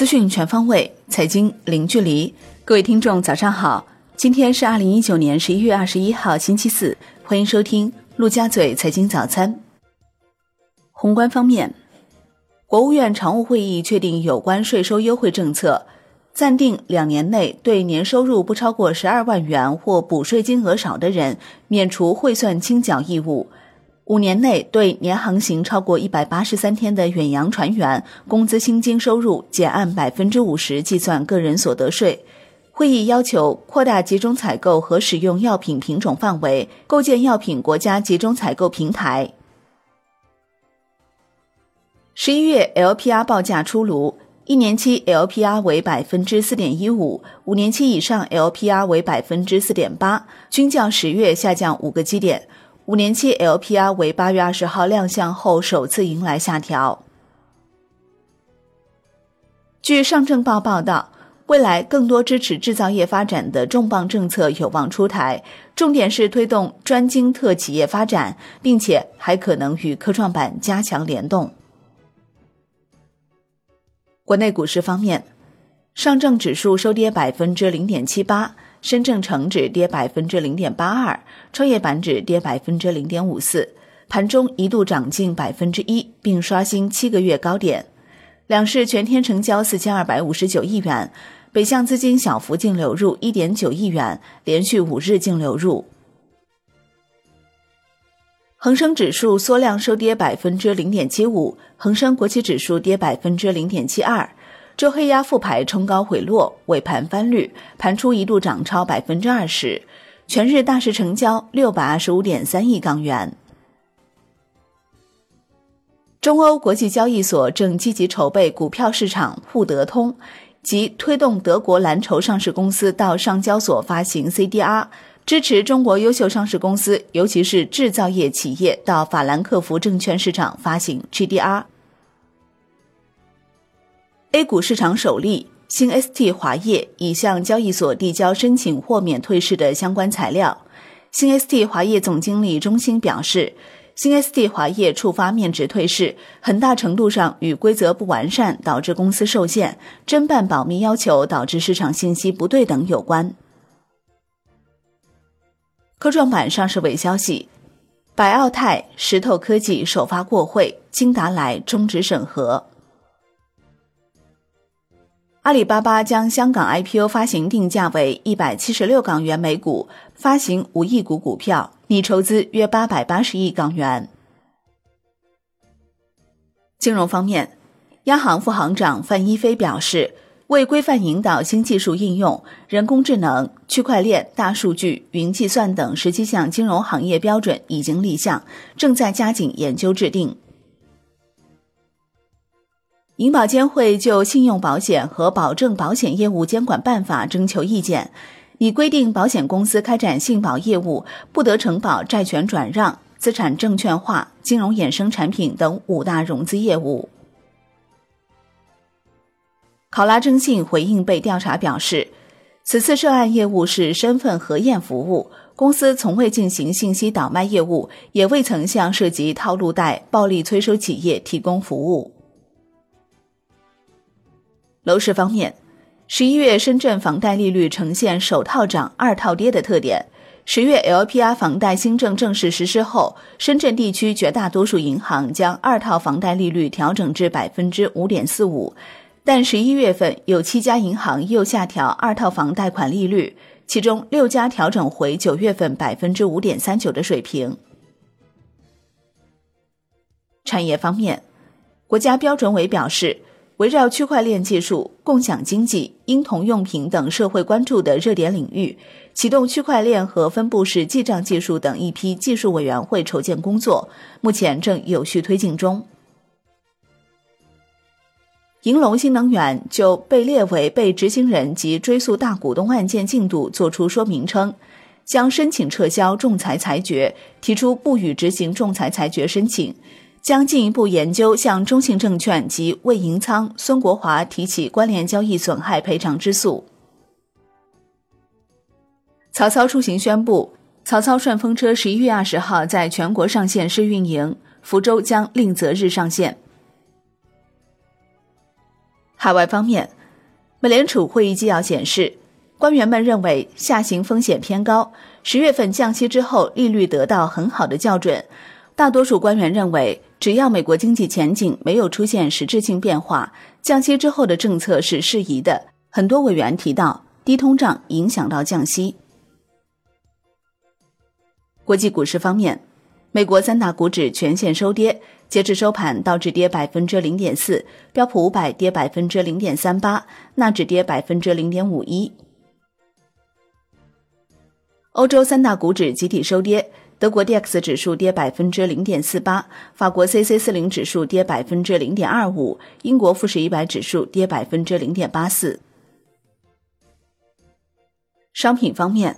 资讯全方位，财经零距离。各位听众，早上好！今天是二零一九年十一月二十一号，星期四。欢迎收听陆家嘴财经早餐。宏观方面，国务院常务会议确定有关税收优惠政策，暂定两年内对年收入不超过十二万元或补税金额少的人免除汇算清缴义务。五年内对年航行超过一百八十三天的远洋船员，工资薪金收入减按百分之五十计算个人所得税。会议要求扩大集中采购和使用药品品种范围，构建药品国家集中采购平台。十一月 LPR 报价出炉，一年期 LPR 为百分之四点一五，五年期以上 LPR 为百分之四点八，均较十月下降五个基点。五年期 LPR 为八月二十号亮相后首次迎来下调。据上证报报道，未来更多支持制造业发展的重磅政策有望出台，重点是推动专精特企业发展，并且还可能与科创板加强联动。国内股市方面，上证指数收跌百分之零点七八。深证成指跌百分之零点八二，创业板指跌百分之零点五四，盘中一度涨近百分之一，并刷新七个月高点。两市全天成交四千二百五十九亿元，北向资金小幅净流入一点九亿元，连续五日净流入。恒生指数缩量收跌百分之零点七五，恒生国企指数跌百分之零点七二。周黑鸭复牌冲高回落，尾盘翻绿，盘初一度涨超百分之二十。全日大市成交六百二十五点三亿港元。中欧国际交易所正积极筹备股票市场沪德通，即推动德国蓝筹上市公司到上交所发行 CDR，支持中国优秀上市公司，尤其是制造业企业到法兰克福证券市场发行 GDR。A 股市场首例，新 ST 华业已向交易所递交申请豁免退市的相关材料。新 ST 华业总经理钟鑫表示，新 ST 华业触发面值退市，很大程度上与规则不完善导致公司受限、侦办保密要求导致市场信息不对等有关。科创板上市尾消息：百奥泰、石头科技首发过会，金达莱终止审核。阿里巴巴将香港 IPO 发行定价为一百七十六港元每股，发行五亿股股票，拟筹资约八百八十亿港元。金融方面，央行副行长范一飞表示，为规范引导新技术应用，人工智能、区块链、大数据、云计算等十七项金融行业标准已经立项，正在加紧研究制定。银保监会就信用保险和保证保险业务监管办法征求意见，拟规定保险公司开展信保业务不得承保债权转让、资产证券化、金融衍生产品等五大融资业务。考拉征信回应被调查表示，此次涉案业务是身份核验服务，公司从未进行信息倒卖业务，也未曾向涉及套路贷、暴力催收企业提供服务。楼市方面，十一月深圳房贷利率呈现首套涨、二套跌的特点。十月 LPR 房贷新政正式实施后，深圳地区绝大多数银行将二套房贷利率调整至百分之五点四五，但十一月份有七家银行又下调二套房贷款利率，其中六家调整回九月份百分之五点三九的水平。产业方面，国家标准委表示。围绕区块链技术、共享经济、婴童用品等社会关注的热点领域，启动区块链和分布式记账技术等一批技术委员会筹建工作，目前正有序推进中。银龙新能源就被列为被执行人及追诉大股东案件进度作出说明称，将申请撤销仲裁裁决，提出不予执行仲裁裁决申请。将进一步研究向中信证券及魏银仓、孙国华提起关联交易损害赔偿之诉。曹操出行宣布，曹操顺风车十一月二十号在全国上线试运营，福州将另择日上线。海外方面，美联储会议纪要显示，官员们认为下行风险偏高，十月份降息之后利率得到很好的校准。大多数官员认为，只要美国经济前景没有出现实质性变化，降息之后的政策是适宜的。很多委员提到，低通胀影响到降息。国际股市方面，美国三大股指全线收跌。截至收盘，道指跌百分之零点四，标普五百跌百分之零点三八，纳指跌百分之零点五一。欧洲三大股指集体收跌，德国 D X 指数跌百分之零点四八，法国 C C 四零指数跌百分之零点二五，英国富时一百指数跌百分之零点八四。商品方面，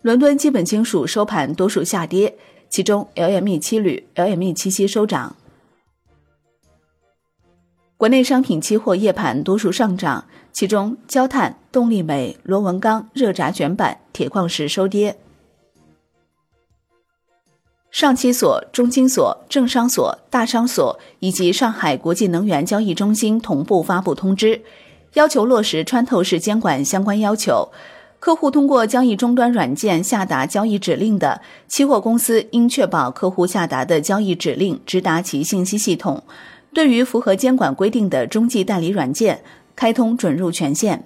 伦敦基本金属收盘多数下跌。其中，LME 七铝、LME 七锡收涨。国内商品期货夜盘多数上涨，其中焦炭、动力煤、螺纹钢、热轧卷板、铁矿石收跌。上期所、中金所、政商所、大商所以及上海国际能源交易中心同步发布通知，要求落实穿透式监管相关要求。客户通过交易终端软件下达交易指令的，期货公司应确保客户下达的交易指令直达其信息系统。对于符合监管规定的中继代理软件，开通准入权限。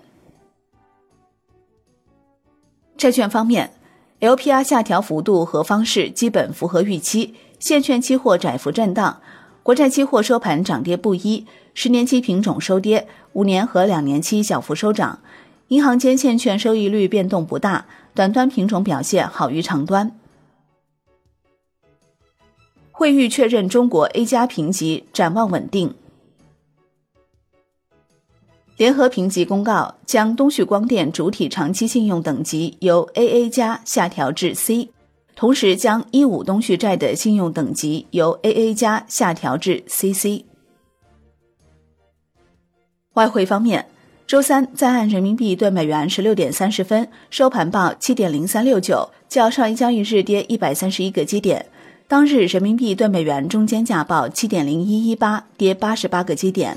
债券方面，LPR 下调幅度和方式基本符合预期，现券期货窄幅震荡，国债期货收盘涨跌不一，十年期品种收跌，五年和两年期小幅收涨。银行间现券收益率变动不大，短端品种表现好于长端。惠誉确认中国 A 加评级展望稳定。联合评级公告将东旭光电主体长期信用等级由 AA 加下调至 C，同时将一五东旭债的信用等级由 AA 加下调至 CC。外汇方面。周三，在岸人民币对美元十六点三十分收盘报七点零三六九，较上一交易日跌一百三十一个基点。当日人民币对美元中间价报七点零一一八，跌八十八个基点。